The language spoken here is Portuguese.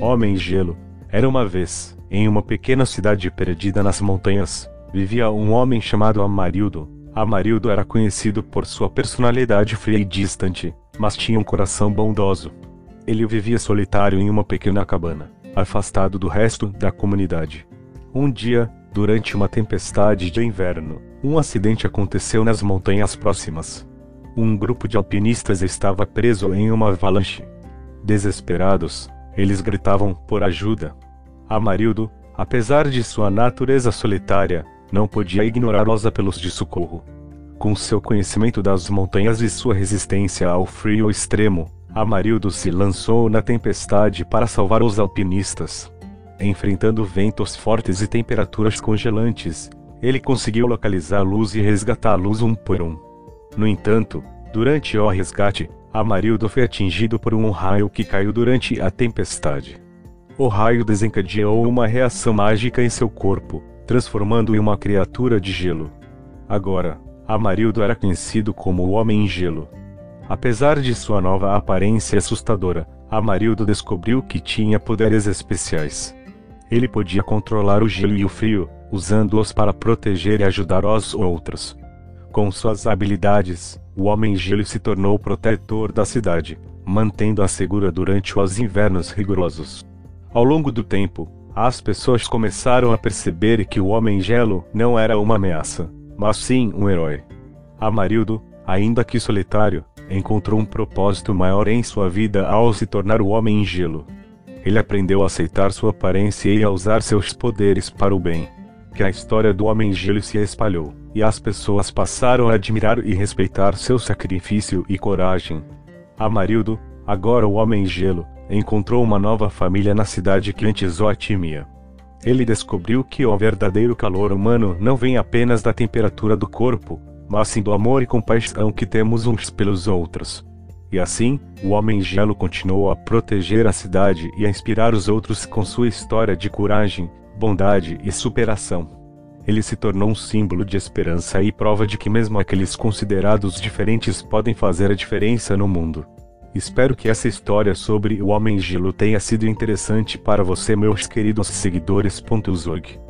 Homem Gelo. Era uma vez, em uma pequena cidade perdida nas montanhas, vivia um homem chamado Amarildo. Amarildo era conhecido por sua personalidade fria e distante, mas tinha um coração bondoso. Ele vivia solitário em uma pequena cabana, afastado do resto da comunidade. Um dia, durante uma tempestade de inverno, um acidente aconteceu nas montanhas próximas. Um grupo de alpinistas estava preso em uma avalanche. Desesperados, eles gritavam por ajuda. Amarildo, apesar de sua natureza solitária, não podia ignorar os apelos de socorro. Com seu conhecimento das montanhas e sua resistência ao frio extremo, Amarildo se lançou na tempestade para salvar os alpinistas. Enfrentando ventos fortes e temperaturas congelantes, ele conseguiu luz e luz um por um. No entanto, durante o resgate, Amarildo foi atingido por um raio que caiu durante a tempestade. O raio desencadeou uma reação mágica em seu corpo, transformando-o em uma criatura de gelo. Agora, Amarildo era conhecido como o Homem Gelo. Apesar de sua nova aparência assustadora, Amarildo descobriu que tinha poderes especiais. Ele podia controlar o gelo e o frio, usando-os para proteger e ajudar os outros. Com suas habilidades, o Homem Gelo se tornou protetor da cidade, mantendo-a segura durante os invernos rigorosos. Ao longo do tempo, as pessoas começaram a perceber que o Homem Gelo não era uma ameaça, mas sim um herói. Amarildo, ainda que solitário, encontrou um propósito maior em sua vida ao se tornar o Homem Gelo. Ele aprendeu a aceitar sua aparência e a usar seus poderes para o bem. Que a história do Homem Gelo se espalhou, e as pessoas passaram a admirar e respeitar seu sacrifício e coragem. Amarildo, agora o Homem Gelo, encontrou uma nova família na cidade que antes o temia. Ele descobriu que o verdadeiro calor humano não vem apenas da temperatura do corpo, mas sim do amor e compaixão que temos uns pelos outros. E assim, o Homem Gelo continuou a proteger a cidade e a inspirar os outros com sua história de coragem, bondade e superação. Ele se tornou um símbolo de esperança e prova de que mesmo aqueles considerados diferentes podem fazer a diferença no mundo. Espero que essa história sobre o Homem Gelo tenha sido interessante para você, meus queridos seguidores. Zog.